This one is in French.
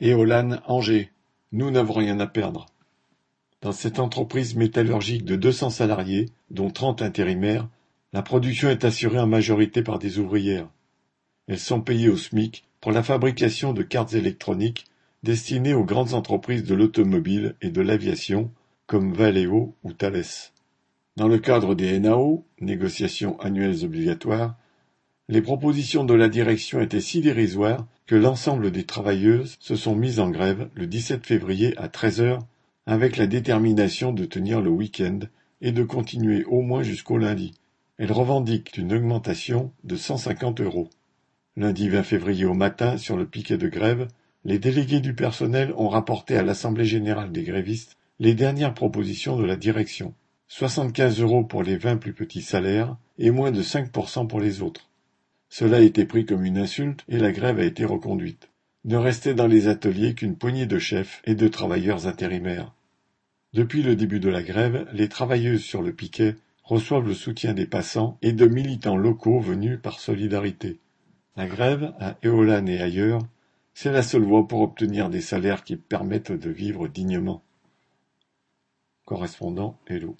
Éolane Angers, nous n'avons rien à perdre. Dans cette entreprise métallurgique de 200 salariés, dont 30 intérimaires, la production est assurée en majorité par des ouvrières. Elles sont payées au SMIC pour la fabrication de cartes électroniques destinées aux grandes entreprises de l'automobile et de l'aviation comme Valeo ou Thales. Dans le cadre des NAO, négociations annuelles obligatoires, les propositions de la direction étaient si dérisoires que l'ensemble des travailleuses se sont mises en grève le 17 février à 13 heures avec la détermination de tenir le week-end et de continuer au moins jusqu'au lundi. Elles revendiquent une augmentation de 150 euros. Lundi 20 février au matin, sur le piquet de grève, les délégués du personnel ont rapporté à l'Assemblée générale des grévistes les dernières propositions de la direction. 75 euros pour les 20 plus petits salaires et moins de 5% pour les autres. Cela a été pris comme une insulte et la grève a été reconduite. Ne restait dans les ateliers qu'une poignée de chefs et de travailleurs intérimaires. Depuis le début de la grève, les travailleuses sur le piquet reçoivent le soutien des passants et de militants locaux venus par solidarité. La grève, à Éolan et ailleurs, c'est la seule voie pour obtenir des salaires qui permettent de vivre dignement. Correspondant Hello.